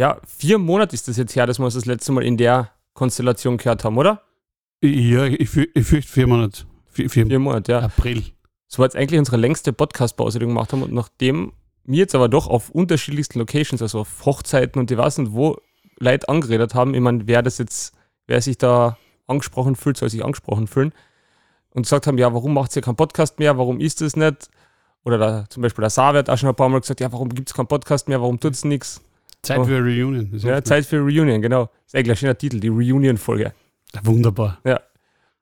Ja, vier Monate ist das jetzt her, dass wir uns das letzte Mal in der Konstellation gehört haben, oder? Ja, ich, ich fürchte vier Monate. Vier, vier, Vier Monate, ja. April. Das war jetzt eigentlich unsere längste Podcast-Pause, die wir gemacht haben. Und nachdem wir jetzt aber doch auf unterschiedlichsten Locations, also auf Hochzeiten und ich weiß nicht wo, Leute angeredet haben, ich meine, wer das jetzt, wer sich da angesprochen fühlt, soll sich angesprochen fühlen. Und gesagt haben, ja, warum macht ihr keinen Podcast mehr, warum ist es nicht? Oder da, zum Beispiel der Saar hat auch schon ein paar Mal gesagt, ja, warum gibt es keinen Podcast mehr, warum tut es nichts? Zeit Oh. für eine Reunion. Ja, Zeit für Reunion, genau. Ist eigentlich ein schöner Titel, die Reunion-Folge. Wunderbar. Wir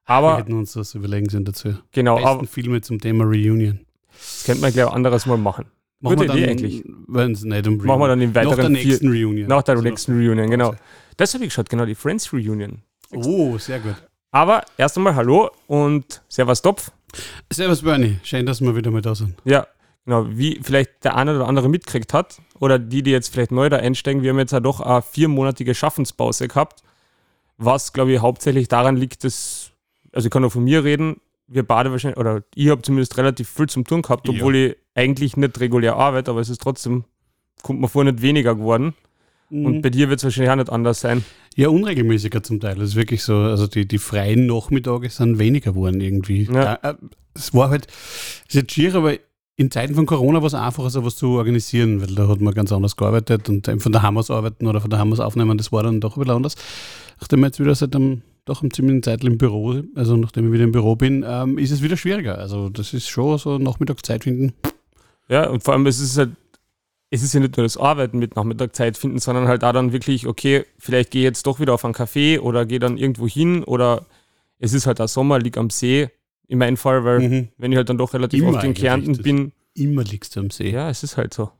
Aber hätten uns das überlegen sollen dazu. genau, Besten aber Filme zum Thema Reunion. das könnte man gleich ein anderes Mal machen. Gute Idee eigentlich. Wenn es nicht um Reunion. Machen wir dann im Nach der weiteren vier, nächsten Reunion. nach der So. nächsten Reunion, genau. Das habe ich geschaut, genau, die Friends Reunion. Oh, sehr gut. Aber erst einmal Hallo und Servus Topf. Servus Bernie, schön, dass wir wieder mal da sind. Ja, genau, wie vielleicht der eine oder andere mitgekriegt hat oder die, die jetzt vielleicht neu da einsteigen, wir haben jetzt ja doch eine viermonatige Schaffenspause gehabt, was, glaube ich, hauptsächlich daran liegt, dass, also ich kann nur von mir reden, wir beide wahrscheinlich, oder ich habe zumindest relativ viel zum tun gehabt, Ja. obwohl ich eigentlich nicht regulär arbeite, aber es ist trotzdem, kommt mir vor, nicht weniger geworden. Und Mhm. bei dir wird es wahrscheinlich auch nicht anders sein. Ja, unregelmäßiger zum Teil. Das ist wirklich so. Also die, die freien Nachmittage sind weniger geworden irgendwie. Ja. Da, äh, es war halt, es ist jetzt schier, aber in Zeiten von Corona war es einfacher, sowas zu organisieren, weil da hat man ganz anders gearbeitet und von daheim aus arbeiten oder von daheim aus aufnehmen, das war dann doch ein bisschen anders. Nachdem ich jetzt wieder seit einem, doch einem ziemlichen Zeit im Büro, also nachdem ich wieder im Büro bin, ähm, ist es wieder schwieriger. Also das ist schon so Nachmittagszeit finden. Ja, und vor allem, es ist halt, es ist ja nicht nur das Arbeiten mit Nachmittagzeit finden, sondern halt auch dann wirklich, okay, vielleicht gehe ich jetzt doch wieder auf einen Café oder gehe dann irgendwo hin oder es ist halt auch Sommer, lieg am See, in meinem Fall, weil Mhm. wenn ich halt dann doch relativ Immer oft in Kärnten bin, Immer liegst du am See. ja, es ist halt so.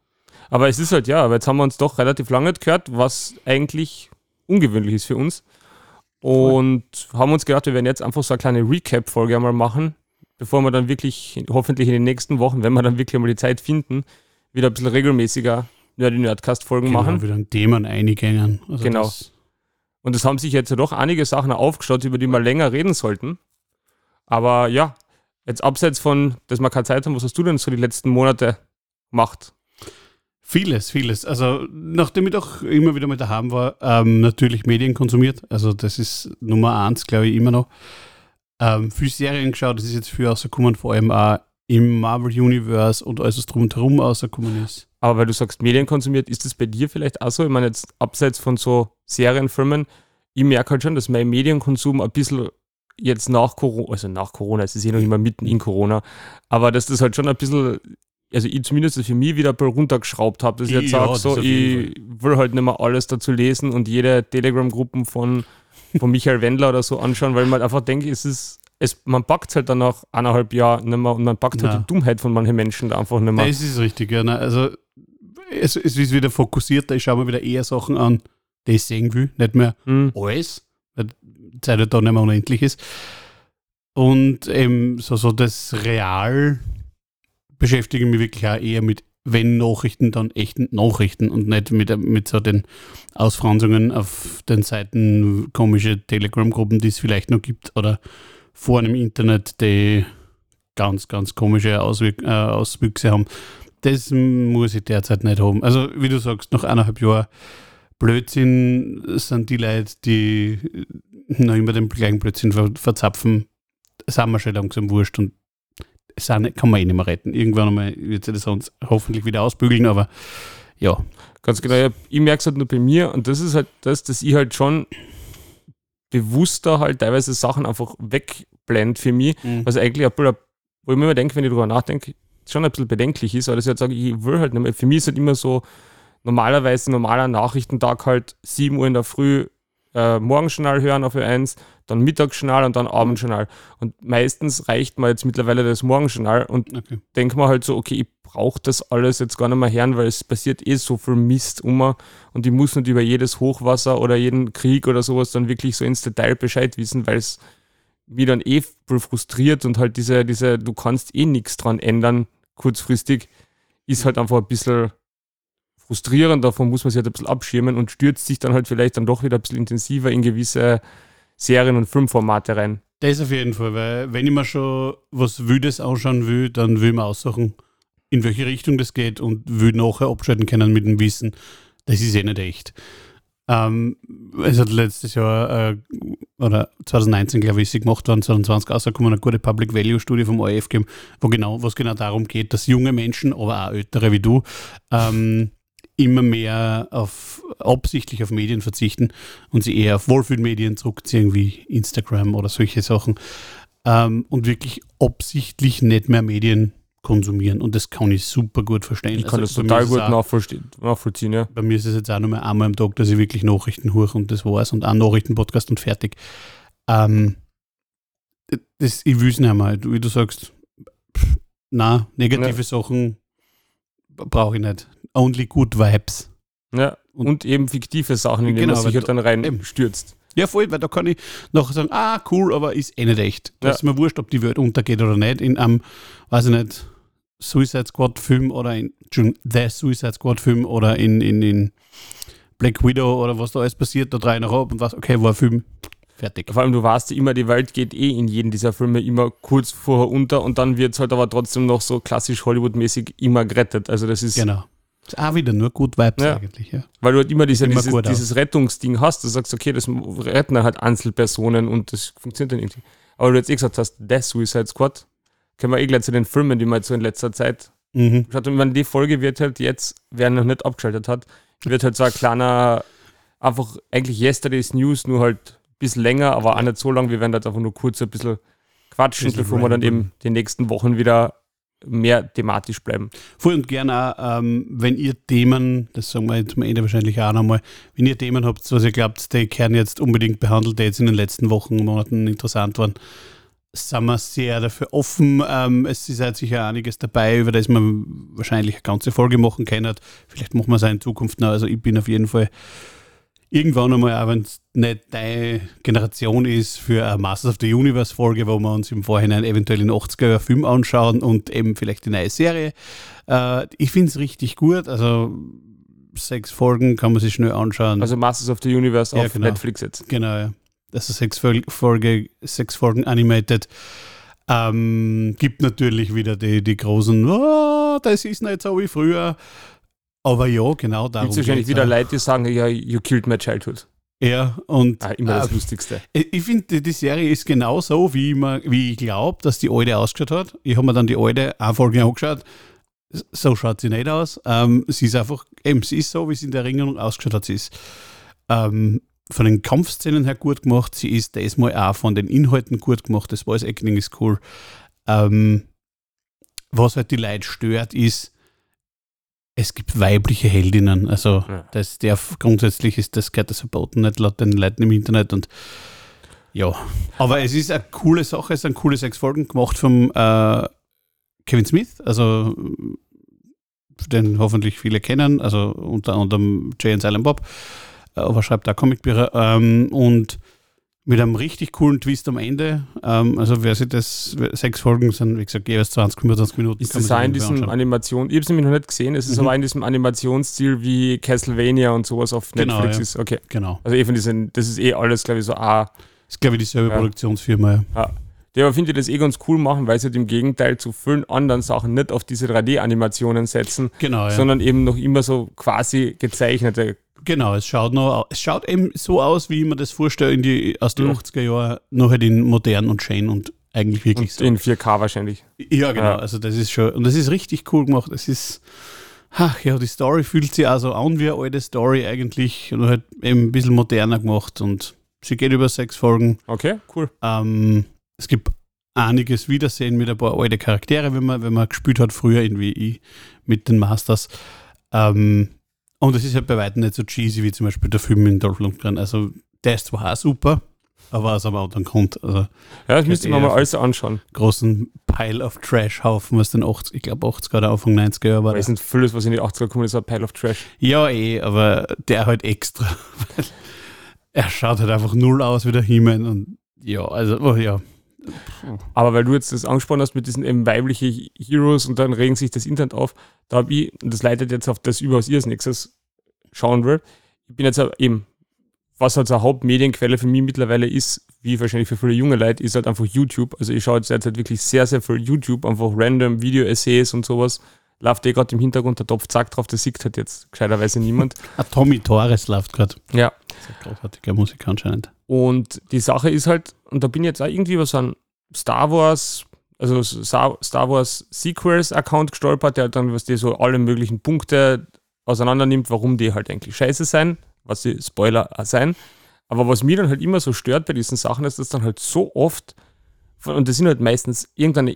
Aber es ist halt, ja, aber jetzt haben wir uns doch relativ lange gehört, was eigentlich ungewöhnlich ist für uns. Und haben uns gedacht, wir werden jetzt einfach so eine kleine Recap-Folge einmal machen, bevor wir dann wirklich, hoffentlich in den nächsten Wochen, wenn wir dann wirklich mal die Zeit finden, wieder ein bisschen regelmäßiger Nerdy Nerdcast-Folgen Genau, machen. wieder an Themen eingängen. Also Genau. Das, Und es haben sich jetzt ja doch einige Sachen aufgeschaut, über die wir länger reden sollten. Aber ja, jetzt abseits von, dass wir keine Zeit haben, was hast du denn so die letzten Monate gemacht? Vieles, vieles. Also, nachdem ich doch immer wieder mal daheim war, ähm, natürlich Medien konsumiert. Also, das ist Nummer eins, glaube ich, immer noch. Ähm, viel Serien geschaut, das ist jetzt viel rausgekommen, vor allem auch im Marvel Universe und alles, was drum und herum rausgekommen ist. Aber weil du sagst, Medien konsumiert, ist das bei dir vielleicht auch so? Ich meine, jetzt abseits von so Serienfilmen, ich merke halt schon, dass mein Medienkonsum ein bisschen jetzt nach Corona, also nach Corona, es ist eh noch immer mitten in Corona, aber dass das halt schon ein bisschen, also ich zumindest für mich wieder ein bisschen runtergeschraubt habe, dass ich jetzt sage, so, ich will halt nicht mehr alles dazu lesen und jede Telegram-Gruppen von, von Michael Wendler oder so anschauen, weil man einfach denkt, es ist, es, man packt halt dann nach eineinhalb Jahren nicht mehr und man packt halt Na. die Dummheit von manchen Menschen da einfach nicht mehr. Das ist richtig, ja. Nein, also, es, es ist wieder fokussierter. Ich schaue mir wieder eher Sachen an, die ich sehen will, nicht mehr Hm. alles, Zeit halt da nicht mehr unendlich ist. Und eben so, so das Real beschäftige mich wirklich auch eher mit, wenn Nachrichten, dann echten Nachrichten und nicht mit, mit so den Ausfranzungen auf den Seiten komische Telegram-Gruppen, die es vielleicht noch gibt oder Foren im Internet, die ganz, ganz komische Auswirk äh, Auswüchse haben. Das muss ich derzeit nicht haben. Also, wie du sagst, nach eineinhalb Jahren Blödsinn sind die Leute, die noch immer den gleichen Blödsinn ver verzapfen, sind wir schon langsam wurscht und sind, kann man eh nicht mehr retten. Irgendwann einmal wird sich das sonst hoffentlich wieder ausbügeln, aber ja. Ganz genau, ja, ich merke es halt nur bei mir und das ist halt das, dass ich halt schon bewusster halt teilweise Sachen einfach wegblend für mich, was eigentlich bisschen, wo ich mir immer denke, wenn ich darüber nachdenke, schon ein bisschen bedenklich ist, weil das halt sage, ich will halt nicht mehr. Für mich ist halt immer so normalerweise normaler Nachrichtentag halt 7 Uhr in der Früh äh, Morgenjournal hören auf Ö1, dann Mittagsjournal und dann Abendjournal. Und meistens reicht mir jetzt mittlerweile das Morgenjournal und Okay. denke mir halt so, okay, ich brauche das alles jetzt gar nicht mehr hören, weil es passiert eh so viel Mist um und ich muss nicht über jedes Hochwasser oder jeden Krieg oder sowas dann wirklich so ins Detail Bescheid wissen, weil es mich dann eh frustriert und halt diese, diese, du kannst eh nichts dran ändern, kurzfristig, ist halt einfach ein bisschen frustrierend, davon muss man sich halt ein bisschen abschirmen und stürzt sich dann halt vielleicht dann doch wieder ein bisschen intensiver in gewisse Serien- und Filmformate rein. Das auf jeden Fall, weil wenn ich mir schon was Wildes anschauen will, dann will mir aussuchen, in welche Richtung das geht und will nachher abschalten können mit dem Wissen, das ist eh nicht echt. Ähm, es hat letztes Jahr, äh, oder 2019, glaube ich, sie gemacht worden, 2020 rausgekommen, eine gute Public Value Studie vom ORF gegeben, wo genau, was genau darum geht, dass junge Menschen, aber auch ältere wie du, ähm, immer mehr auf absichtlich auf Medien verzichten und sie eher auf Wohlfühlmedien zurückziehen, wie Instagram oder solche Sachen. Ähm, und wirklich absichtlich nicht mehr Medien konsumieren. Und das kann ich super gut verstehen. Ich kann also das total gut nachvollziehen, ja. Bei mir ist es jetzt auch nur mal einmal am Tag, dass ich wirklich Nachrichten hoch und das war's und auch Nachrichtenpodcast und fertig. Ähm, das, ich will es nicht einmal, wie du sagst, na negative ja. Sachen brauche ich nicht. Only good vibes. Ja, und, und eben fiktive Sachen, in die genau, man sich halt dann rein stürzt. Ja, voll, weil da kann ich nachher sagen, ah, cool, aber ist eh nicht echt. Das ja. ist mir wurscht, ob die Welt untergeht oder nicht. In einem, weiß ich nicht, Suicide Squad Film oder in The Suicide Squad Film oder in, in, in Black Widow oder was da alles passiert, da drei nach ab und was, okay, war ein Film. Fertig. Vor allem, du weißt immer, die Welt geht eh in jedem dieser Filme immer kurz vorher unter und dann wird es halt aber trotzdem noch so klassisch Hollywood-mäßig immer gerettet. Also das ist. Genau. Ist auch wieder nur gut Vibes ja. eigentlich, ja. Weil du halt immer, diese, immer dieses, dieses Rettungsding hast, du sagst, okay, das retten halt Einzelpersonen und das funktioniert dann irgendwie. Aber du jetzt eh gesagt hast, The Suicide Squad, können wir eh gleich zu den Filmen, die man so in letzter Zeit mhm. schaut. Und wenn die Folge wird halt jetzt, wer noch nicht abgeschaltet hat, wird halt so ein kleiner, einfach eigentlich Yesterday's News, nur halt ein bisschen länger, aber auch nicht so lang. Wir werden halt einfach nur kurz ein bisschen quatschen, bevor wir dann eben die nächsten Wochen wieder mehr thematisch bleiben. Voll und gerne ähm, wenn ihr Themen, das sagen wir jetzt am Ende wahrscheinlich auch nochmal, wenn ihr Themen habt, was ihr glaubt, die Kern jetzt unbedingt behandelt, die jetzt in den letzten Wochen, Monaten interessant waren, sind wir sehr dafür offen. Ähm, es ist halt sicher einiges dabei, über das man wahrscheinlich eine ganze Folge machen kann. Vielleicht machen wir es auch in Zukunft noch. Also ich bin auf jeden Fall irgendwann einmal, auch wenn es nicht deine Generation ist, für eine Masters of the Universe Folge, wo wir uns im Vorhinein eventuell den 80er Film anschauen und eben vielleicht die neue Serie. Äh, ich finde es richtig gut. Also sechs Folgen kann man sich schnell anschauen. Also Masters of the Universe ja, auf genau. Netflix jetzt. Genau, ja. Das ist sechs, Folge, sechs Folgen animated. Ähm, gibt natürlich wieder die, die großen, oh, das ist nicht so wie früher. Aber ja, genau darum. Gibt es wahrscheinlich wieder Leute, die sagen, ja, you killed my childhood. Ja, und. Ah, immer das äh, Lustigste. Ich finde, die Serie ist genau so, wie, wie ich glaube, dass die alte ausgeschaut hat. Ich habe mir dann die alte eine Folge angeschaut. So schaut sie nicht aus. Ähm, sie ist einfach, eben, sie ist so, wie sie in der Erinnerung ausgeschaut hat. Sie ist ähm, von den Kampfszenen her gut gemacht. Sie ist diesmal auch von den Inhalten gut gemacht. Das Voice Acting ist cool. Ähm, was halt die Leute stört, ist, es gibt weibliche Heldinnen. Also ja. das darf grundsätzlich ist das gehört das verboten, nicht laut den Leuten im Internet und ja. Aber es ist eine coole Sache, es sind coole sechs Folgen gemacht vom äh, Kevin Smith, also den hoffentlich viele kennen, also unter anderem Jay and Silent Bob, äh, aber schreibt da Comicbücher ähm, und mit einem richtig coolen Twist am Ende. Ähm, also wer sich das, sechs Folgen sind, wie gesagt, jeweils 20, 25 Minuten. Ist das auch in diesem Animation, ich habe es nämlich noch nicht gesehen, es ist mhm. aber in diesem Animationsstil wie Castlevania und sowas auf genau, Netflix ja. ist. Okay. Genau. Also eben diesen, das ist eh alles, glaube ich, so ah. Das ist, glaube ich, dieselbe ja. Produktionsfirma, ja. ja. Der aber finde ich das eh ganz cool machen, weil sie halt im Gegenteil zu vielen anderen Sachen nicht auf diese 3D-Animationen setzen, genau, ja. sondern eben noch immer so quasi gezeichnete Genau, es schaut noch, es schaut eben so aus, wie man das vorstellt die, aus den mhm. 80er Jahren, noch halt in modern und schön und eigentlich wirklich und so. In 4K wahrscheinlich. Ja, genau. Ja. Also das ist schon, und das ist richtig cool gemacht. Das ist, ach ja, die Story fühlt sich also an wie eine alte Story eigentlich und halt eben ein bisschen moderner gemacht und sie geht über sechs Folgen. Okay, cool. Ähm, es gibt einiges Wiedersehen mit ein paar alte Charaktere, wenn man, wenn man gespielt hat früher irgendwie mit den Masters. Ähm, und es ist halt bei weitem nicht so cheesy wie zum Beispiel der Film in Dolph Lundgren. Also der ist zwar auch super, aber aus einem anderen Grund. Also, ja, das müsste man mal alles anschauen. Großen Pile of Trash-Haufen, was den 80, ich glaube 80er oder Anfang 90er Jahre war. Es sind vieles, was in die 80er kommt, ist ein Pile of Trash. Ja, eh, aber der halt extra. er schaut halt einfach null aus wie der He-Man und ja, also, oh, ja. Aber weil du jetzt das angesprochen hast mit diesen eben weiblichen Heroes und dann regen sich das Internet auf, da habe ich, und das leitet jetzt auf das über, was ihr als nächstes schauen wollt, ich bin jetzt eben, was halt so eine Hauptmedienquelle für mich mittlerweile ist, wie wahrscheinlich für viele junge Leute, ist halt einfach YouTube. Also ich schaue jetzt halt wirklich sehr, sehr viel YouTube, einfach random Video-Essays und sowas. Läuft eh gerade im Hintergrund der Topf, zack drauf, das sieht halt jetzt gescheiterweise niemand. Ah, Tommy Torres läuft gerade. Ja. Das ist ein großartiger Musiker anscheinend. Und die Sache ist halt, und da bin ich jetzt auch irgendwie über so einen Star Wars, also Star Wars Sequels Account gestolpert, der halt dann, was die so alle möglichen Punkte auseinander nimmt, warum die halt eigentlich scheiße sein, was die Spoiler sein. Aber was mir dann halt immer so stört bei diesen Sachen, ist, dass dann halt so oft, und das sind halt meistens irgendeine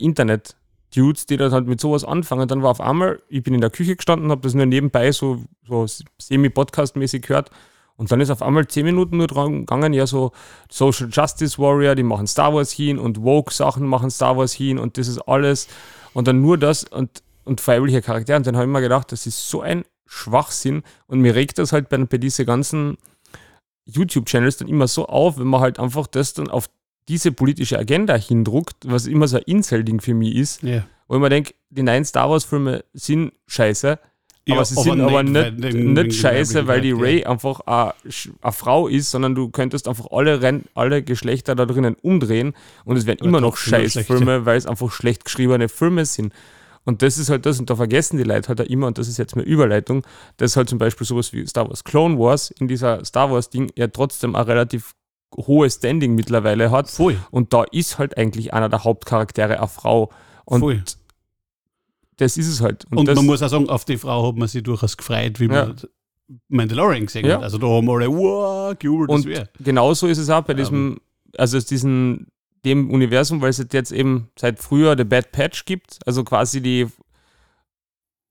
Internet-Dudes, die dann halt mit sowas anfangen. Dann war auf einmal, ich bin in der Küche gestanden, habe das nur nebenbei so, so semi-podcast-mäßig gehört. Und dann ist auf einmal zehn Minuten nur dran gegangen, ja, so Social Justice Warrior, die machen Star Wars hin und Woke-Sachen machen Star Wars hin und das ist alles. Und dann nur das und, und freiwillige Charaktere. Und dann habe ich mir gedacht, das ist so ein Schwachsinn. Und mir regt das halt bei, bei diese ganzen YouTube-Channels dann immer so auf, wenn man halt einfach das dann auf diese politische Agenda hindruckt, was immer so ein Incel-Ding für mich ist, Ja. wo ich mir denke, die neuen Star Wars-Filme sind scheiße, aber sie sind aber nicht, weil den- den nicht scheiße, weil die Ray einfach eine eine Frau ist, sondern du könntest einfach alle, Ren alle Geschlechter da drinnen umdrehen und es wären Aber immer noch trotzdem nur Scheißfilme, weil es einfach schlecht geschriebene Filme sind. Und das ist halt das, und da vergessen die Leute halt auch immer, und das ist jetzt meine Überleitung, dass halt zum Beispiel sowas wie Star Wars Clone Wars in dieser Star Wars-Ding ja trotzdem ein relativ hohes Standing mittlerweile hat. Voll. Und da ist halt eigentlich einer der Hauptcharaktere eine Frau. Und Voll. das ist es halt. Und, das, man muss auch sagen, auf die Frau hat man sich durchaus gefreut, wie Ja. man Mandalorian gesehen Ja. hat. Also da haben alle, wow, gejubelt, das Und wäre. genauso ist es auch bei diesem, also aus diesem, dem Universum, weil es jetzt eben seit früher The Bad Patch gibt, also quasi die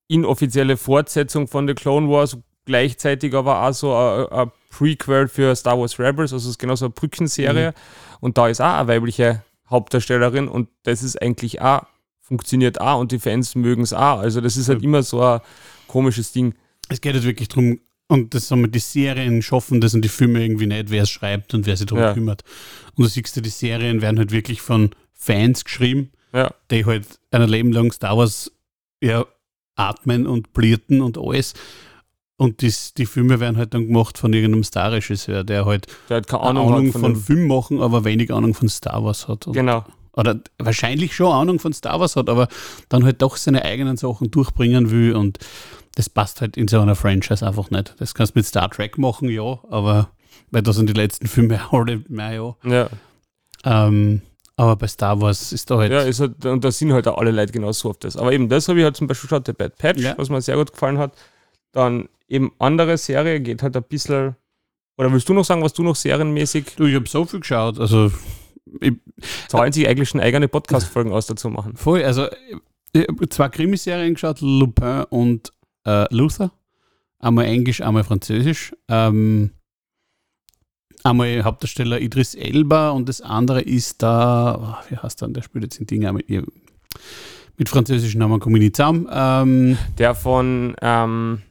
inoffizielle Fortsetzung von The Clone Wars, gleichzeitig aber auch so ein ein Prequel für Star Wars Rebels, also es ist genauso eine Brückenserie. Und da ist auch eine weibliche Hauptdarstellerin und das ist eigentlich auch, funktioniert auch und die Fans mögen es auch. Also das ist halt immer so ein komisches Ding. Es geht halt wirklich darum, und das sagen wir, die Serien schaffen das und die Filme irgendwie nicht, wer es schreibt und wer sich darum Ja. kümmert. Und du siehst ja, die Serien werden halt wirklich von Fans geschrieben, Ja. die halt ein Leben lang Star Wars ja, atmen und blierten und alles. Und das, die Filme werden halt dann gemacht von irgendeinem Star-Regisseur, der halt Der hat keine Ahnung, Ahnung, von, von, Film machen, aber wenig Ahnung von Star Wars hat. Und, Genau. Oder wahrscheinlich schon Ahnung von Star Wars hat, aber dann halt doch seine eigenen Sachen durchbringen will und das passt halt in so einer Franchise einfach nicht. Das kannst du mit Star Trek machen, ja, aber weil da sind die letzten Filme alle mehr, ja. Ja. Ähm, aber bei Star Wars ist da halt. Ja, ist halt, und da sind halt auch alle Leute genauso auf das. Aber eben das habe ich halt zum Beispiel geschaut, The Bad Patch, Ja. was mir sehr gut gefallen hat. Dann eben andere Serie, geht halt ein bisschen. Oder willst du noch sagen, was du noch serienmäßig du, ich habe so viel geschaut, also ich, zahlen sich eigentlich schon eigene Podcast-Folgen aus dazu machen? voll, also ich habe zwei Krimiserien geschaut, Lupin und äh, Luther. Einmal Englisch, einmal Französisch. Ähm, einmal Hauptdarsteller Idris Elba und das andere ist da, oh, wie heißt der, der spielt jetzt in Dinge mit, mit französischen Namen komme ich nicht zusammen. Ähm, Der von, ähm,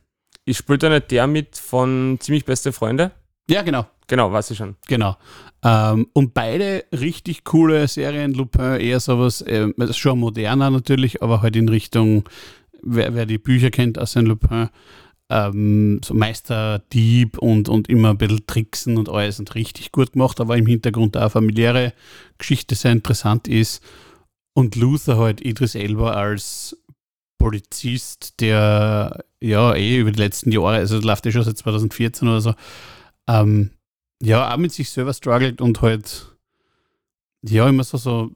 ich spielt da nicht der mit von Ziemlich Beste Freunde? ja, genau. Genau, weiß ich schon. Genau. Ähm, und beide richtig coole Serien. Lupin eher sowas, ist schon moderner natürlich, aber halt in Richtung, wer, wer die Bücher kennt aus Saint Lupin, ähm, so Meister Dieb und, und immer ein bisschen Tricksen und alles und richtig gut gemacht, aber im Hintergrund auch familiäre Geschichte sehr interessant ist. Und Luther halt Idris Elba als Polizist, der ja eh über die letzten Jahre, also das läuft ja schon seit 2014 oder so, ähm, ja, auch mit sich selber struggelt und halt, ja, immer so, so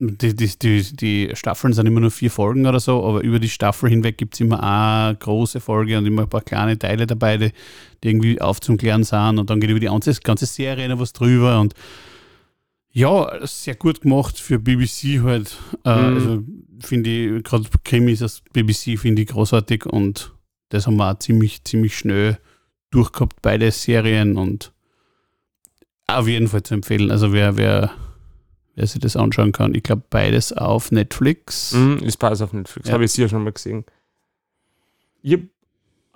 die, die, die, die Staffeln sind immer nur vier Folgen oder so, aber über die Staffel hinweg gibt es immer eine große Folge und immer ein paar kleine Teile dabei, die, die irgendwie aufzuklären sind und dann geht über die ganze, ganze Serie noch was drüber und ja, sehr gut gemacht für BBC halt. Äh, Mhm. Also finde ich, gerade Krimis aus BBC finde ich großartig und das haben wir auch ziemlich, ziemlich schnell durchgehabt, beide Serien und auf jeden Fall zu empfehlen. Also wer, wer, wer sich das anschauen kann, ich glaube beides auf Netflix. Mhm, ist beides auf Netflix. Ja. Habe ich sicher schon mal gesehen. Ich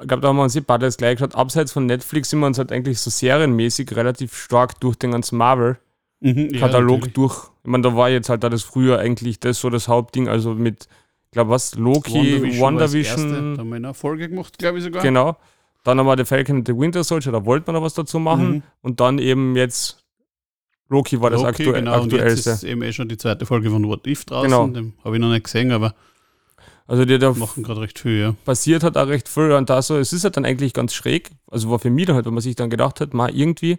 glaube, da haben wir uns eh beide das gleich geschaut. Abseits von Netflix sind wir uns halt eigentlich so serienmäßig relativ stark durch den ganzen Marvel-Katalog Mhm, natürlich. durch. Ich meine, da war jetzt halt da das früher eigentlich das so das Hauptding. Also mit, ich glaube, was? Loki, das. WandaVision. Da haben wir eine Folge gemacht, glaube ich sogar. Genau. Dann haben wir The Falcon and the Winter Soldier, da wollte man noch was dazu machen. Mhm. Und dann eben jetzt Loki war das Loki, aktu genau, und jetzt aktuellste. ist eben eh schon die zweite Folge von What If draußen. Genau. Den habe ich noch nicht gesehen, aber Also die da Machen gerade recht viel, ja. passiert hat auch recht viel und da so, es ist halt dann eigentlich ganz schräg. Also war für mich dann halt, wenn man sich dann gedacht hat, mal irgendwie,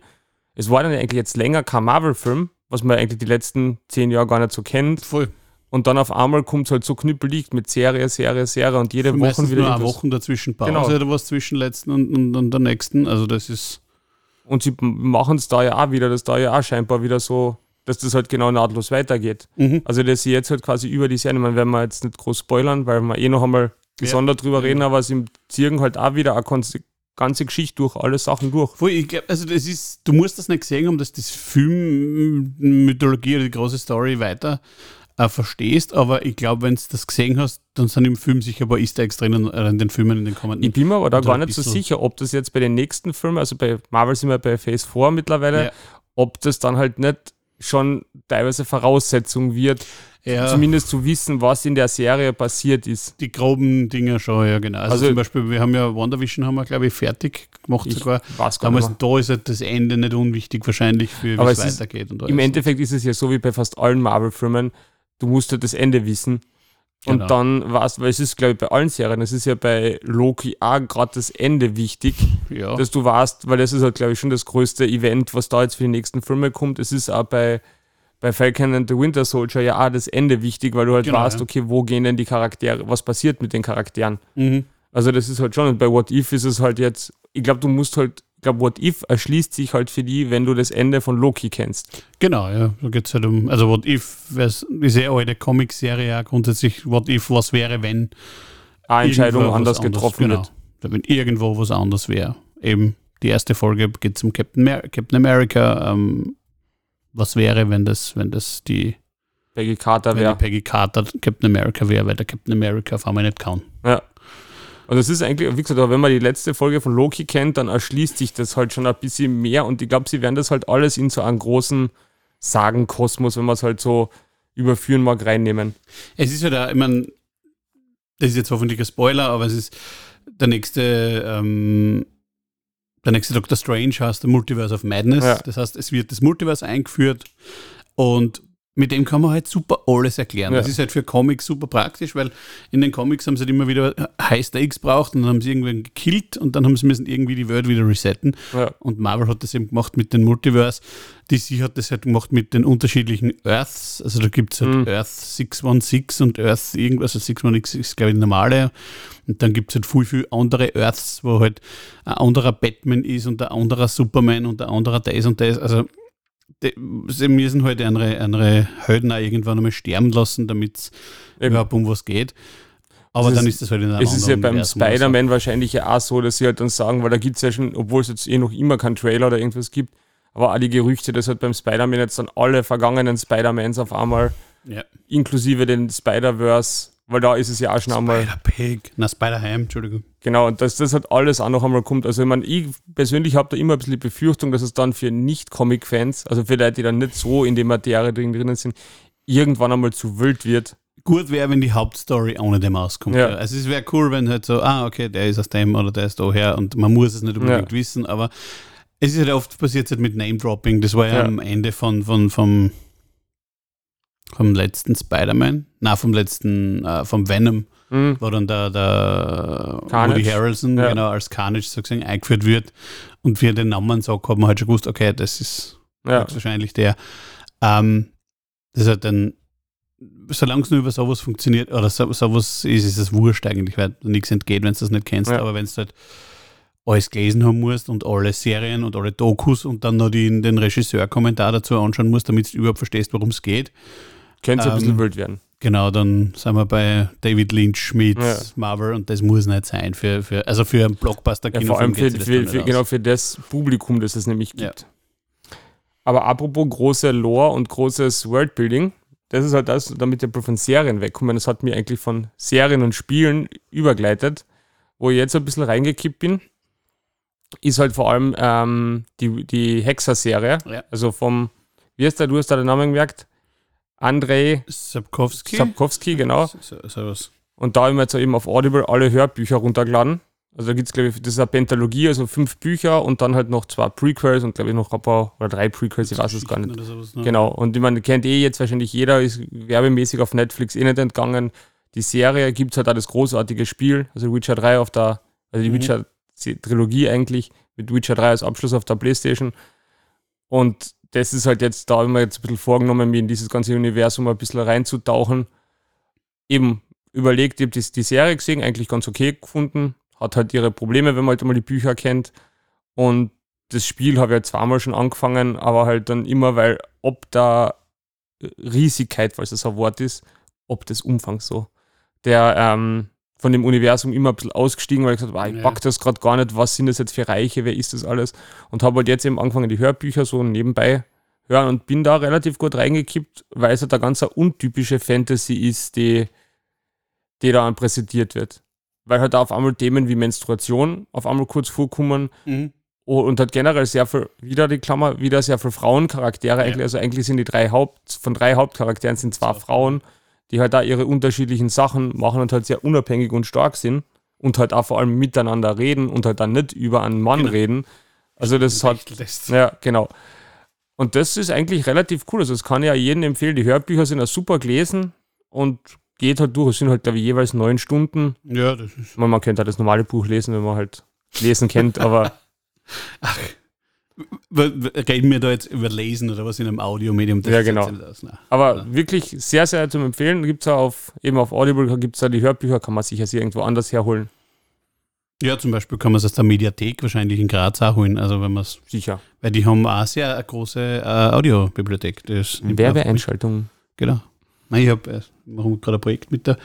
es war dann eigentlich jetzt länger kein Marvel-Film, was man eigentlich die letzten zehn Jahre gar nicht so kennt. Voll. Und dann auf einmal kommt es halt so knüppelig mit Serie, Serie, Serie und jede Woche wieder nur eine. Wochen dazwischen Pause Genau. oder was zwischen letzten und, und, und der nächsten. Also das ist Und sie machen es da ja auch wieder, dass da ja auch scheinbar wieder so, dass das halt genau nahtlos weitergeht. Mhm. Also dass sie jetzt halt quasi über die Serie, man werden wir jetzt nicht groß spoilern, weil wir eh noch einmal gesondert drüber Ja. reden, aber sie ziehen halt auch wieder eine ganze Geschichte durch, alle Sachen durch. Voll, ich glaub, also das ist, du musst das nicht gesehen haben, dass das Film Mythologie oder die große Story weiter äh, verstehst, aber ich glaube, wenn du das gesehen hast, dann sind im Film sicher ein paar Easter Eggs drinnen äh, in den Filmen, in den kommenden. Ich bin mir aber da gar nicht so sicher, ob das jetzt bei den nächsten Filmen, also bei Marvel sind wir bei Phase 4 mittlerweile, Ja. ob das dann halt nicht schon teilweise Voraussetzung wird, ja, zumindest zu wissen, was in der Serie passiert ist. die groben Dinger schon, ja genau. Also, Also- zum Beispiel, wir haben ja WandaVision haben wir, glaube ich, fertig gemacht Ich sogar. weiß gar Damals, da ist halt das Ende nicht unwichtig wahrscheinlich für wie es es ist- weitergeht. Und mehr. Im. Endeffekt ist es ja so wie bei fast allen Marvel-Filmen, du musst halt das Ende wissen. Und Genau. dann weißt weil es ist, glaube ich, bei allen Serien, es ist ja bei Loki auch gerade das Ende wichtig, ja. dass du weißt, weil das ist halt, glaube ich, schon das größte Event, was da jetzt für die nächsten Filme kommt. Es ist auch bei, bei Falcon and the Winter Soldier ja auch das Ende wichtig, weil du halt Genau, weißt, ja. okay, wo gehen denn die Charaktere, was passiert mit den Charakteren. mhm. Also das ist halt schon, und bei What If ist es halt jetzt, ich glaube, du musst halt, ich glaube, What If erschließt sich halt für die, wenn du das Ende von Loki kennst. Genau, ja. Da geht es halt um, also What If, ist ja alte Comic-Serie ja grundsätzlich, What If, was wäre, wenn Eine Entscheidung was anders getroffen genau. wird. Wenn irgendwo was anders wäre. Eben die erste Folge geht zum Captain, Captain America. Ähm, was wäre, wenn das, wenn das die, Peggy Carter wäre. Peggy Carter Captain America wäre, weil der Captain America auf einmal nicht kann. Ja. Und das ist eigentlich, wie gesagt, aber wenn man die letzte Folge von Loki kennt, dann erschließt sich das halt schon ein bisschen mehr und ich glaube, sie werden das halt alles in so einen großen Sagenkosmos, wenn man es halt so überführen mag, reinnehmen. Es ist ja da, ich meine, das ist jetzt hoffentlich ein Spoiler, aber es ist der nächste, ähm, der nächste Doctor Strange heißt der Multiverse of Madness. Ja. Das heißt, es wird das Multiverse eingeführt und mit dem kann man halt super alles erklären. Ja. Das ist halt für Comics super praktisch, weil in den Comics haben sie halt immer wieder High Stakes braucht und dann haben sie irgendwen gekillt und dann haben sie müssen irgendwie die Welt wieder resetten. Ja. Und Marvel hat das eben gemacht mit den Multiverse. DC hat das halt gemacht mit den unterschiedlichen Earths. Also da gibt es halt Mhm. Earth 616 und Earth irgendwas. Also 616 ist, glaube ich, die normale. Und dann gibt es halt viel, viel andere Earths, wo halt ein anderer Batman ist und ein anderer Superman und ein anderer das und das. Also die, sie müssen halt andere, andere Helden auch irgendwann einmal sterben lassen, damit es überhaupt um was geht. Aber Es dann ist- ist das halt in einem Es ist ja beim. Spider-Man wahrscheinlich ja auch so, dass sie halt dann sagen, weil da gibt es ja schon, obwohl es jetzt eh noch immer keinen Trailer oder irgendwas gibt, aber auch die Gerüchte, dass halt beim Spider-Man jetzt dann alle vergangenen Spider-Mans auf einmal, Ja. inklusive den Spider-Verse, weil da ist es ja auch schon einmal, Spider-Pig. Na, Spider-Ham, Entschuldigung. genau, und dass das halt alles auch noch einmal kommt. Also ich meine, ich persönlich habe da immer ein bisschen die Befürchtung, dass es dann für Nicht-Comic-Fans, also für Leute, die dann nicht so in der Materie drin, drinnen sind, irgendwann einmal zu wild wird. gut wäre, wenn die Hauptstory ohne dem auskommt. Ja. Ja. Also es wäre cool, wenn halt so, ah, okay, der ist aus dem oder der ist daher und man muss es nicht unbedingt wissen, aber es ist halt oft passiert halt mit Name-Dropping. Das war ja, Ja. am Ende von, von, vom, vom letzten Spider-Man, na vom letzten, äh, vom Venom, Hm. wo dann der, der Carnage. Woody Harrelson Ja. genau als Carnage sozusagen eingeführt wird und wir den Namen sagt, hat man halt schon gewusst, okay, das ist Ja. wahrscheinlich der. Ähm, das hat dann, solange es nur über sowas funktioniert, oder so, sowas ist, ist es wurscht eigentlich, weil nichts entgeht, wenn du das nicht kennst. Ja. Aber wenn du halt alles gelesen haben musst und alle Serien und alle Dokus und dann noch die, den Regisseur-Kommentar dazu anschauen musst, damit du überhaupt verstehst, worum es geht, Könnte ein Ähm, bisschen wild werden. genau, dann sind wir bei David Lynch mit Ja. Marvel und das muss nicht sein. Für, für, also für einen blockbuster Ja, vor allem für, für, für, genau für das Publikum, das es nämlich Ja. gibt. Aber apropos große Lore und großes Worldbuilding, das ist halt das, damit wir von Serien wegkommen. Das hat mir eigentlich von Serien und Spielen übergleitet. Wo ich jetzt ein bisschen reingekippt bin, ist halt vor allem ähm, die, die Hexer-Serie. Ja. Also vom, wie heißt der, du hast da den Namen gemerkt? Andrei Sapkowski. Sapkowski, genau. Sowas. Und da haben wir jetzt eben auf Audible alle Hörbücher runtergeladen. Also da gibt es, glaube ich, das ist eine Pentalogie, also fünf Bücher und dann halt noch zwei Prequels und glaube ich noch ein paar oder drei Prequels, ich weiß es gar nicht. Sowas, ne? Genau. Und ich meine, kennt eh jetzt wahrscheinlich jeder, ist werbemäßig auf Netflix eh nicht entgangen. die Serie gibt es halt auch das großartige Spiel, also Witcher 3 auf der, also die Mhm. Witcher-Trilogie eigentlich, mit Witcher 3 als Abschluss auf der Playstation. Und das ist halt jetzt, da habe ich jetzt ein bisschen vorgenommen, mir in dieses ganze Universum ein bisschen reinzutauchen. Eben überlegt, ich habe die, die Serie gesehen, eigentlich ganz okay gefunden. Hat halt ihre Probleme, wenn man halt mal die Bücher kennt. Und das Spiel habe ich halt zweimal schon angefangen, aber halt dann immer, weil ob da Riesigkeit, falls das ein Wort ist, ob des Umfangs so, der ähm, von dem Universum immer ein bisschen ausgestiegen, weil ich gesagt habe, ah, ich pack das gerade gar nicht, was sind das jetzt für Reiche, wer ist das alles? Und habe halt jetzt eben angefangen, die Hörbücher so nebenbei hören und bin da relativ gut reingekippt, weil es halt eine ganz untypische Fantasy ist, die, die da präsentiert wird. Weil halt da auf einmal Themen wie Menstruation auf einmal kurz vorkommen Mhm. Und hat generell sehr viel, wieder die Klammer, wieder sehr viele Frauencharaktere Ja. eigentlich. Also eigentlich sind die drei Haupt, von drei Hauptcharakteren sind zwei So. Frauen, die halt da ihre unterschiedlichen Sachen machen und halt sehr unabhängig und stark sind und halt auch vor allem miteinander reden und halt dann nicht über einen Mann Genau. reden. Also das hat, ja, genau. Und das ist eigentlich relativ cool. Also das kann ich ja jedem empfehlen. Die Hörbücher sind ja super gelesen und geht halt durch. Es sind halt glaube ich, jeweils neun Stunden. Ja, das ist. Man, man könnte halt das normale Buch lesen, wenn man halt lesen kennt, aber Ach, reden wir da jetzt über Lesen oder was in einem Audiomedium? Das Ja, genau. nein. Aber Ja. wirklich sehr, sehr zum Empfehlen. Gibt es ja auf, eben auf Audible, gibt es da die Hörbücher, kann man sicher sich irgendwo anders herholen. Ja, zum Beispiel kann man es aus der Mediathek wahrscheinlich in Graz auch holen. Also wenn man es, Sicher. weil die haben auch sehr eine große äh, Audiobibliothek. Werbeeinschaltung. Genau. Nein, ich habe äh, machen gerade ein Projekt mit der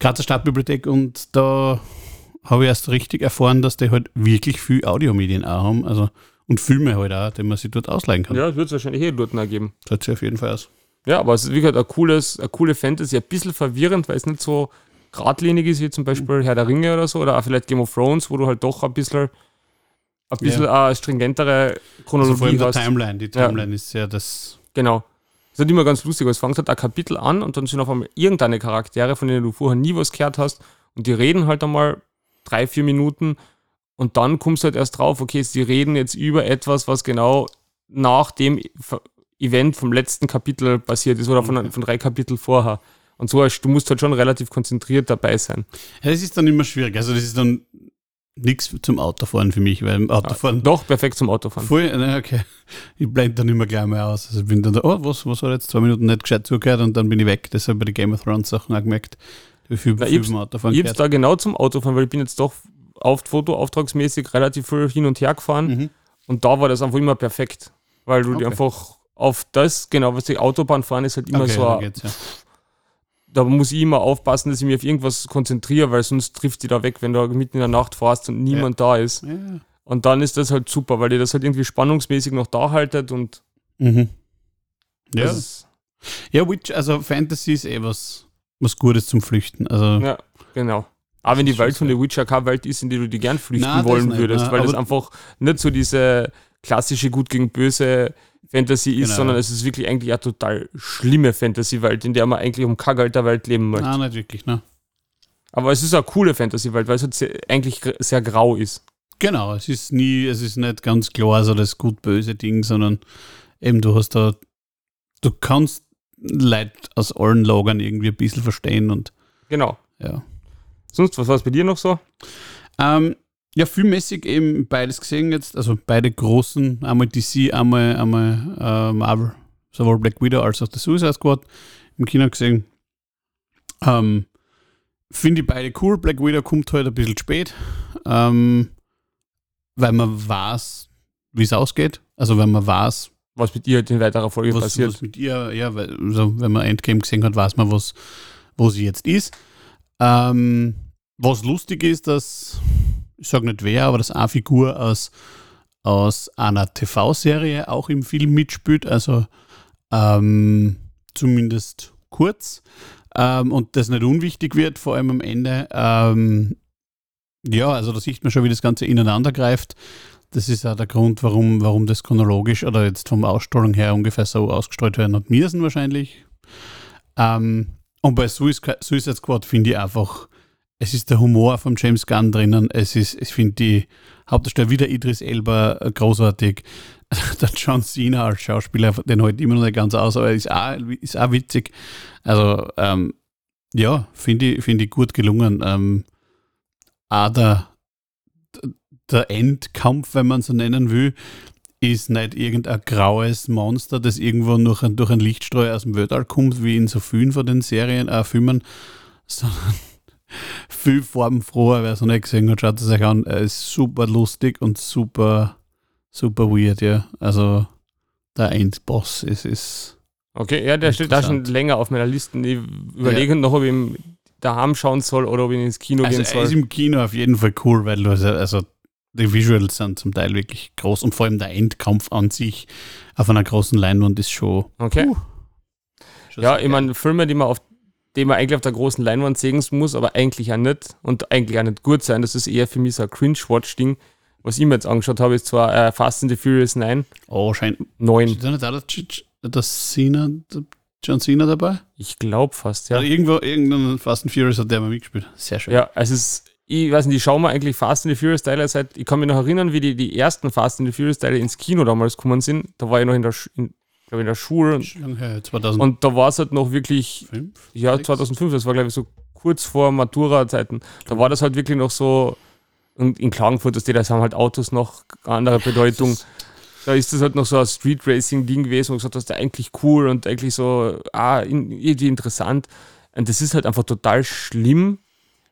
Grazer Stadtbibliothek und da habe ich erst richtig erfahren, dass die halt wirklich viel Audiomedien auch haben. Also und Filme halt auch, die man sich dort ausleihen kann. Ja, das wird es wahrscheinlich eh dort geben. Schaut sich auf jeden Fall aus. Ja, aber es ist wirklich ein cooles, eine coole Fantasy. Ein bisschen verwirrend, weil es nicht so geradlinig ist wie zum Beispiel Herr der Ringe oder so. Oder auch vielleicht Game of Thrones, wo du halt doch ein bisschen, ein bisschen eine stringentere Also Chronologie vor allem der hast. Timeline. Die Ja. Timeline ist ja das. Genau. Das ist halt immer ganz lustig. Es fängt halt ein Kapitel an und dann sind auf einmal irgendeine Charaktere, von denen du vorher nie was gehört hast. Und die reden halt einmal drei, vier Minuten. Und dann kommst du halt erst drauf, okay, sie reden jetzt über etwas, was genau nach dem Event vom letzten Kapitel passiert ist oder von, von drei Kapiteln vorher. Und so, du musst halt schon relativ konzentriert dabei sein. Ja, das ist dann immer schwierig. Also das ist dann nichts zum Autofahren für mich, weil im Autofahren Doch, perfekt zum Autofahren. Voll, okay. Ich blende dann immer gleich mal aus. Also ich bin dann da, oh, was, was hat jetzt zwei Minuten nicht gescheit zugehört und dann bin ich weg. Das habe ich bei den Game of Thrones Sachen auch gemerkt, wie viel, Na, viel ich hab's- beim Autofahren Ich hab's gehört. da genau zum Autofahren, weil ich bin jetzt doch auf Fotoauftragsmäßig relativ viel hin und her gefahren. Mhm. Und da war das einfach immer perfekt, weil du Okay. dir einfach auf das, genau, was die Autobahn fahren ist halt immer Okay, so, ein- ja. da muss ich immer aufpassen, dass ich mich auf irgendwas konzentriere, weil sonst trifft die da weg, wenn du mitten in der Nacht fährst und niemand da ist. Ja. Und dann ist das halt super, weil dir das halt irgendwie spannungsmäßig noch da haltet und Mhm. Ja. ja, Witch, also Fantasy ist eh was, was Gutes zum Flüchten. Also, ja, genau. Aber wenn die Welt von The Witcher keine Welt ist, in die du die gern flüchten Nein, wollen nicht, würdest, nein, weil das einfach nicht so diese klassische Gut gegen Böse Fantasy ist, Genau. sondern es ist wirklich eigentlich eine total schlimme Fantasy-Welt, in der man eigentlich um keine alter Welt leben möchte. nein, nicht wirklich, ne? Aber es ist eine coole Fantasy-Welt, weil es halt sehr, eigentlich sehr grau ist. Genau, es ist nie, es ist nicht ganz klar so das gut-böse Ding, sondern eben du hast da, du kannst Leute aus allen Lagern irgendwie ein bisschen verstehen und Genau. ja. Sonst, was war es bei dir noch so? Ähm, ja, filmmäßig eben beides gesehen jetzt, also beide großen, einmal DC, einmal, einmal äh, Marvel, sowohl Black Widow als auch The Suicide Squad im Kino gesehen. Ähm, Finde ich beide cool. Black Widow kommt halt ein bisschen spät, ähm, weil man weiß, wie es ausgeht. Also wenn man weiß, Was mit ihr halt in weiterer Folge was, passiert. was mit ihr, ja, weil, also wenn man Endgame gesehen hat, weiß man, was, wo sie jetzt ist. Ähm, was lustig ist, dass, ich sage nicht wer, aber dass eine Figur aus, aus einer TV-Serie auch im Film mitspielt, also ähm, zumindest kurz. Ähm, und das nicht unwichtig wird, vor allem am Ende. Ähm, ja, also da sieht man schon, wie das Ganze ineinander greift. Das ist auch der Grund, warum, warum das chronologisch oder jetzt vom Ausstrahlung her ungefähr so ausgestrahlt werden hat müssen wahrscheinlich. Ähm, und bei Suicide Squad finde ich einfach, es ist der Humor von James Gunn drinnen. Es ist, ich finde die Hauptdarsteller wieder Idris Elba äh, großartig. Der John Cena als Schauspieler, den heute immer noch nicht ganz aus, aber ist auch, ist auch witzig. Also, ähm, Ja, finde ich, find ich gut gelungen. Ähm, auch der, der Endkampf, wenn man so nennen will, ist nicht irgendein graues Monster, das irgendwo durch, ein, durch einen Lichtstrahl aus dem Weltall kommt, wie in so vielen von den Serien, äh, Filmen, sondern viel farbenfroher. Wer es noch nicht gesehen hat, schaut es euch an. Er ist super lustig und super, super weird, ja. Also der Endboss ist, ist Okay, ja, der steht da schon länger auf meiner Liste. Ich überlege ja. noch, ob ich ihn daheim schauen soll oder ob ich ins Kino also gehen soll. Er ist im Kino auf jeden Fall cool, weil du, also, also die Visuals sind zum Teil wirklich groß und vor allem der Endkampf an sich auf einer großen Leinwand ist schon. Okay. Uh, schon ja, ich meine, Filme, die man auf die man eigentlich auf der großen Leinwand sehen muss, aber eigentlich auch nicht und eigentlich auch nicht gut sein. Das ist eher für mich so ein Cringe-Watch-Ding. Was ich mir jetzt angeschaut habe, ist zwar äh, Fast and the Furious 9. Oh, scheint. 9. Ist da nicht auch der, Cena, der John Cena dabei? Ich glaube fast, ja. Also irgendwo, irgendein Fast and Furious hat der mal mitgespielt. Sehr schön. Ja, es ist ich weiß nicht, ich schaue mir eigentlich Fast and the Furious Teile seit, ich kann mich noch erinnern, wie die, die ersten Fast and the Furious Teile ins Kino damals gekommen sind. Da war ich noch in der, in, glaube in der Schule. Und, und da war es halt noch wirklich, Fünf, ja, 2005, das war glaube ich so kurz vor Matura-Zeiten. Da war das halt wirklich noch so, und in Klagenfurt, das, das haben halt Autos noch andere Bedeutung. Da ist das halt noch so ein Street Racing-Ding gewesen, wo gesagt das ist eigentlich cool und eigentlich so, ah, irgendwie interessant. Und das ist halt einfach total schlimm,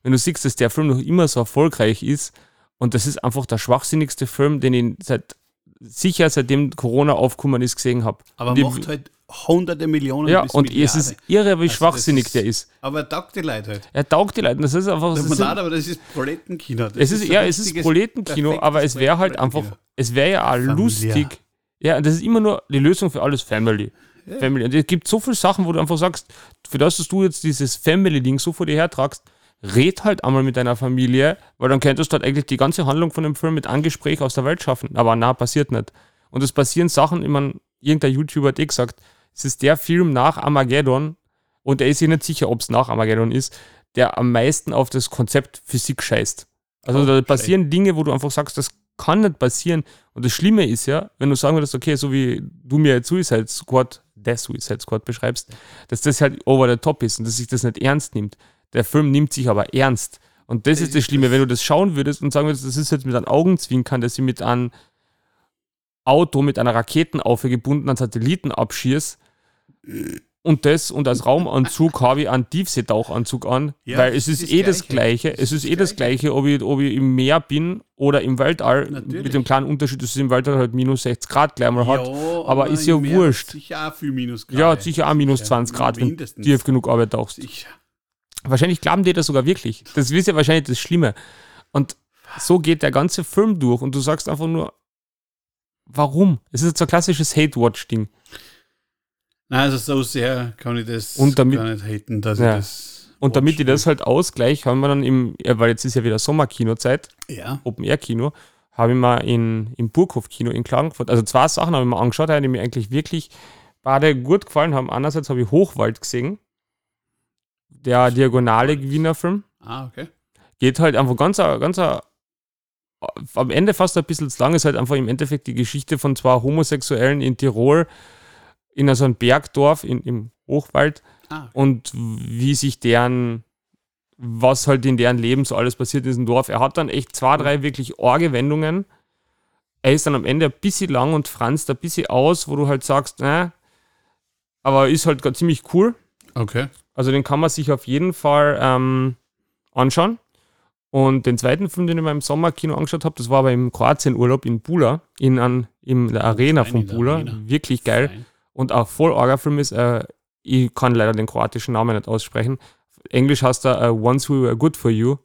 wenn du siehst, dass der Film noch immer so erfolgreich ist und das ist einfach der schwachsinnigste Film, den ich seit sicher seitdem Corona aufgekommen ist gesehen habe. Aber die, macht halt hunderte Millionen Ja, und Milliarden. es ist irre, wie also schwachsinnig ist, der ist. Aber er taugt die Leute halt. Er taugt die Leute. Das ist einfach. Das, das, aber das ist Proletenkino. Das es ist, ist ja, es ist Proletenkino, aber es wäre halt einfach, es wäre ja auch Familia. lustig. Ja, das ist immer nur die Lösung für alles Family. Ja. Family. Und es gibt so viele Sachen, wo du einfach sagst, für das, dass du jetzt dieses Family-Ding so vor dir hertragst, red halt einmal mit deiner Familie, weil dann könntest du halt eigentlich die ganze Handlung von dem Film mit einem Gespräch aus der Welt schaffen. Aber na, passiert nicht. Und es passieren Sachen, ich meine, irgendein YouTuber hat eh gesagt, es ist der Film nach Armageddon, und er ist sich nicht sicher, ob es nach Armageddon ist, der am meisten auf das Konzept Physik scheißt. Also oh, da passieren scheiße. Dinge, wo du einfach sagst, das kann nicht passieren. Und das Schlimme ist ja, wenn du sagen würdest, okay, so wie du mir jetzt Suicide Squad, der Suicide Squad beschreibst, dass das halt over the top ist und dass sich das nicht ernst nimmt. Der Film nimmt sich aber ernst. Und das, ist das Schlimme, wenn du das schauen würdest und sagen würdest, das ist jetzt mit einem Augenzwinkern, dass ich mit einem Auto mit einer Raketenaufe gebunden an Satelliten abschieß und das und als Raumanzug habe ich einen Tiefseetauchanzug an, ja, weil es ist, ist eh das Gleiche. Es ist, ist eh das Gleiche, ob ich, ob ich im Meer bin oder im Weltall. Natürlich. Mit dem kleinen Unterschied, dass es im Weltall halt minus 60 Grad gleich mal hat. Ja, aber, aber ist ja wurscht. Sicher auch viel minus Grad. Ja, sicher auch minus 20 Grad, wenn du tief genug Arbeit tauchst. Sicher. Wahrscheinlich glauben die das sogar wirklich. Das ist ja wahrscheinlich das Schlimme. Und so geht der ganze Film durch und du sagst einfach nur, warum? Es ist so ein klassisches Hate-Watch-Ding. Nein, also so sehr kann ich das und damit, gar nicht haten, dass ja. ich das. Und damit ich das halt ausgleich, haben wir dann im, weil jetzt ist ja wieder Sommerkinozeit, ja. Open-Air-Kino, habe ich mal in, im Burghof-Kino in Klagenfurt, also zwei Sachen habe ich mir angeschaut, die mir eigentlich wirklich beide gut gefallen haben. Einerseits habe ich Hochwald gesehen, der diagonale Wiener Film. Ah, okay. Geht halt einfach ganz, ganz am Ende fast ein bisschen zu lang, ist halt einfach im Endeffekt die Geschichte von zwei Homosexuellen in Tirol, in so einem Bergdorf in, im Hochwald ah, okay. und wie sich deren, was halt in deren Leben so alles passiert in diesem Dorf. Er hat dann echt zwei, drei wirklich orge Wendungen. Er ist dann am Ende ein bisschen lang und franzt ein bisschen aus, wo du halt sagst, ne, aber ist halt ziemlich cool. Okay. Also den kann man sich auf jeden Fall ähm, anschauen. Und den zweiten Film, den ich mir im Sommerkino angeschaut habe, das war aber im Kroatien-Urlaub in Bula, in, an, in der Arena von Bula. Wirklich geil. Fein. Und auch voll Orga-Film ist, äh, ich kann leider den kroatischen Namen nicht aussprechen. Englisch heißt er uh, Once We Were Good For You.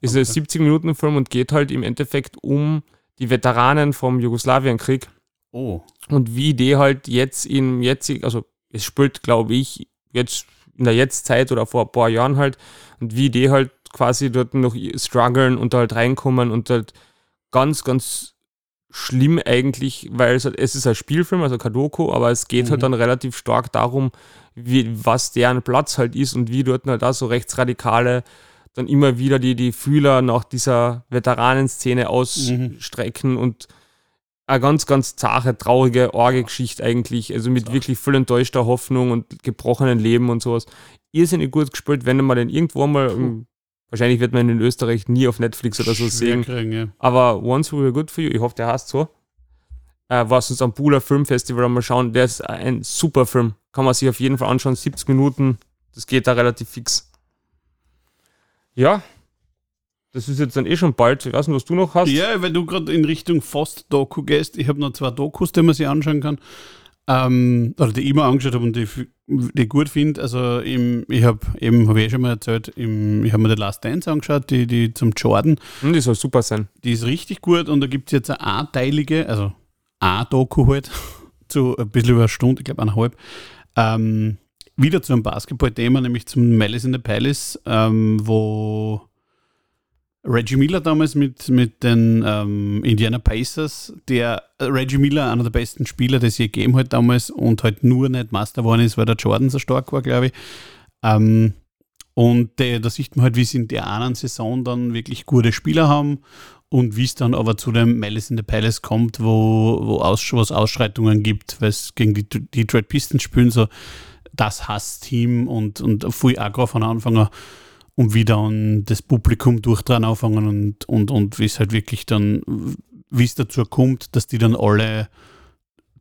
Ist okay. ein 70-Minuten-Film und geht halt im Endeffekt um die Veteranen vom Jugoslawienkrieg. Oh. Und wie die halt jetzt in jetzig, also es spielt, glaube ich, jetzt in der Jetztzeit oder vor ein paar Jahren halt und wie die halt quasi dort noch strugglen und da halt reinkommen und halt ganz, ganz schlimm eigentlich, weil es, halt, es ist ein Spielfilm, also Kadoko, aber es geht halt mhm. halt dann relativ stark darum, wie, was deren Platz halt ist und wie dort halt da so rechtsradikale dann immer wieder die, die Fühler nach dieser Veteranenszene mhm. ausstrecken mhm. und eine ganz, ganz zahre, traurige Orge-Geschichte eigentlich. Also mit wirklich voll enttäuschter Hoffnung und gebrochenen Leben und sowas. irrsinnig gut gespielt, wenn man den irgendwo mal, im, wahrscheinlich wird man ihn in Österreich nie auf Netflix oder so Schwer sehen, kriegen, ja. aber Once We Were Good For You, ich hoffe, der heißt so, äh, was uns am Buller Filmfestival einmal schauen, der ist ein super Film. Kann man sich auf jeden Fall anschauen, 70 Minuten, das geht da relativ fix. Ja, das ist jetzt dann eh schon bald. Ich weiß nicht, was du noch hast. Ja, weil du gerade in Richtung Fast-Doku gehst. Ich habe noch zwei Dokus, die man sich anschauen kann. Ähm, oder die ich mir angeschaut habe und die, die ich gut finde. Also im, ich habe eben, habe ich eh schon mal erzählt, im, ich habe mir The Last Dance angeschaut, die, die zum Jordan. Hm, die soll super sein. Die ist richtig gut und da gibt es jetzt eine einteilige, also eine Doku halt, zu ein bisschen über eine Stunde, ich glaube eineinhalb, ähm, wieder zu einem Basketball-Thema, nämlich zum Malice in the Palace, ähm, wo Reggie Miller damals mit, mit den ähm, Indiana Pacers, der äh, Reggie Miller, einer der besten Spieler, es je gegeben hat damals und halt nur nicht Master geworden ist, weil der Jordan so stark war, glaube ich. Ähm, und äh, da sieht man halt, wie sie in der einen Saison dann wirklich gute Spieler haben und wie es dann aber zu dem Malice in the Palace kommt, wo, wo Aus, was Ausschreitungen gibt, weil es gegen die Detroit Pistons spielen, so das Hassteam und, und viel Aggro von Anfang an und wie dann das Publikum durchdrehen anfangen und, und, und wie es halt wirklich dann, wie es dazu kommt, dass die dann alle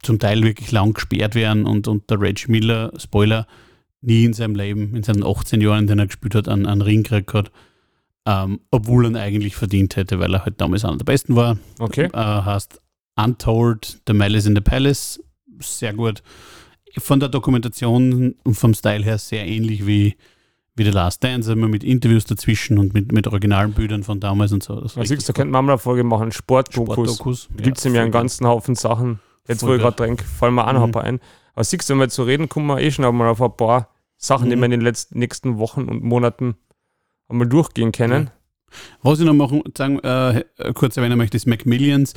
zum Teil wirklich lang gesperrt werden und, und der Reggie Miller, Spoiler, nie in seinem Leben, in seinen 18 Jahren, in denen er gespielt hat, einen, einen Ring gekriegt hat, ähm, obwohl er ihn eigentlich verdient hätte, weil er halt damals einer der Besten war. Okay. Äh, heißt Untold, The Malice in the Palace, sehr gut. Von der Dokumentation und vom Style her sehr ähnlich wie, wie The Last Dance, immer mit Interviews dazwischen und mit, mit originalen Bildern von damals und so. Da siehst da könnte man mal eine Folge machen, Sportdokus. Sportdokus. Da gibt es nämlich einen ganzen Haufen Sachen. Jetzt, wo ich gerade denke, fallen mir auch noch ein Mhm. paar ein. Aber siehst du, wenn wir so reden, kommen wir eh schon einmal auf ein paar Sachen, die Mhm. wir in den letzten nächsten Wochen und Monaten einmal durchgehen können. Was ich noch machen, sagen, äh, kurz erwähnen möchte, ist Macmillions.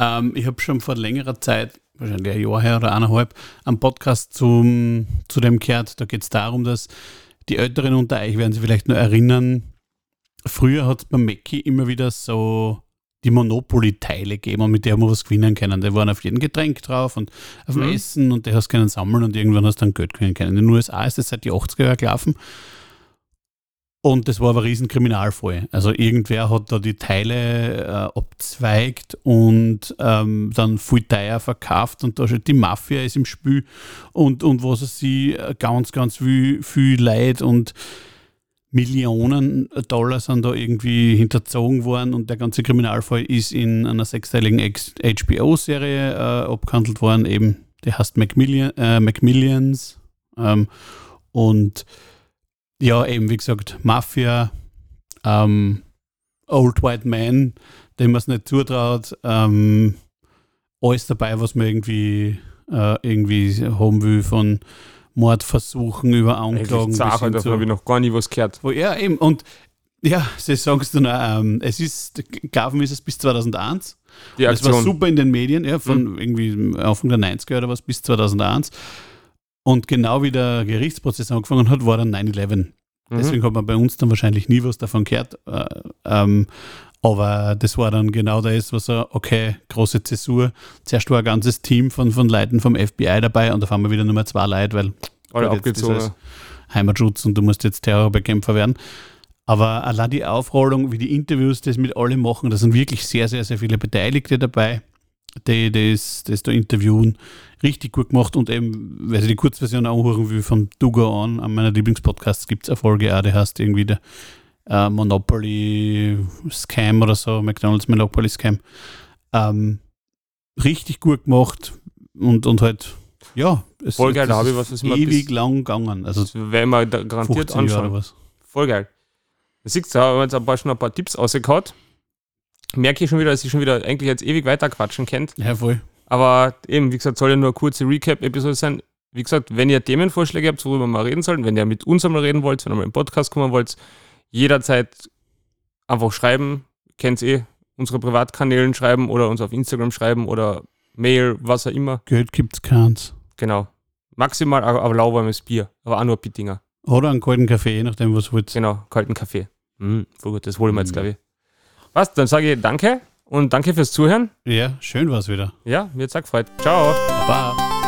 Ähm, ich habe schon vor längerer Zeit, wahrscheinlich ein Jahr her oder eineinhalb, einen Podcast zum, zu dem gehört. Da geht es darum, dass die Älteren unter euch werden sich vielleicht nur erinnern, früher hat es beim Mackie immer wieder so die Monopoly-Teile gegeben, mit der man was gewinnen können. Die waren auf jedem Getränk drauf und auf dem Mhm. Essen und die hast du können sammeln und irgendwann hast du dann Geld gewinnen können. In den USA ist das seit die 80er Jahren gelaufen. Und das war aber ein riesen Kriminalfall. Also irgendwer hat da die Teile äh, abzweigt und ähm, dann viel teuer verkauft und da steht die Mafia ist im Spiel und, und was es sie äh, ganz, ganz viel, viel Leid und Millionen Dollar sind da irgendwie hinterzogen worden und der ganze Kriminalfall ist in einer sechsteiligen HBO-Serie äh, abgehandelt worden, eben, die heißt Macmillian, äh, Macmillions ähm, und ja, eben wie gesagt, Mafia, ähm, Old White Man, dem man es nicht zutraut, ähm, alles dabei, was man irgendwie, äh, irgendwie haben will, von Mordversuchen über Anklagen Sache, davon habe ich noch gar nie was gehört. wo, ja, eben, und ja, sie sagen es dann auch, ähm, es ist, Gaven ist es bis 2001, Die das war Aktion. super in den Medien, ja, von irgendwie Anfang der 90er oder was bis 2001. Und genau wie der Gerichtsprozess angefangen hat, war dann 9-11. Mhm. Deswegen hat man bei uns dann wahrscheinlich nie was davon gehört. Äh, ähm, aber das war dann genau das, was er, okay, große Zäsur. Zuerst war ein ganzes Team von, von Leuten vom FBI dabei und auf einmal wieder nur mehr zwei Leute, weil Alle abgezogen. Heimatschutz und du musst jetzt Terrorbekämpfer werden. Aber allein die Aufrollung, wie die Interviews das mit alle machen, da sind wirklich sehr, sehr, sehr viele Beteiligte dabei, die das, das da interviewen. Richtig gut gemacht und eben, wer sich die Kurzversion anhören will, von Do Go On, an meiner Lieblingspodcasts gibt es eine Folge auch, die heißt irgendwie der äh, Monopoly Scam oder so, McDonalds Monopoly Scam. Ähm, richtig gut gemacht und, und halt, ja, es Voll geil, da habe ich ist was, was ewig lang gegangen. Also werden wir da garantiert 15 Jahre oder anschauen. Voll geil. Da siehst du, da haben wir jetzt ein paar, schon ein paar Tipps rausgehauen. Merke ich schon wieder, dass ich schon wieder eigentlich jetzt ewig weiter quatschen kennt. Ja, voll. Aber eben, wie gesagt, soll ja nur eine kurze Recap-Episode sein. Wie gesagt, wenn ihr Themenvorschläge habt, worüber wir mal reden sollen, wenn ihr mit uns einmal reden wollt, wenn ihr mal im Podcast kommen wollt, jederzeit einfach schreiben. Kennt eh, unsere Privatkanälen schreiben oder uns auf Instagram schreiben oder Mail, was auch immer. Geld gibt's keins. Genau. Maximal ein lauwarmes Bier, aber auch nur Pittinger. Oder einen kalten Kaffee, je nachdem, was du willst. Genau, kalten Kaffee. Mhm, voll gut, das holen wir jetzt, Mhm. glaube ich. Was, dann sage ich danke und danke fürs Zuhören. Ja, schön war's wieder. Ja, mir hat's auch gefreut. Ciao. Baba.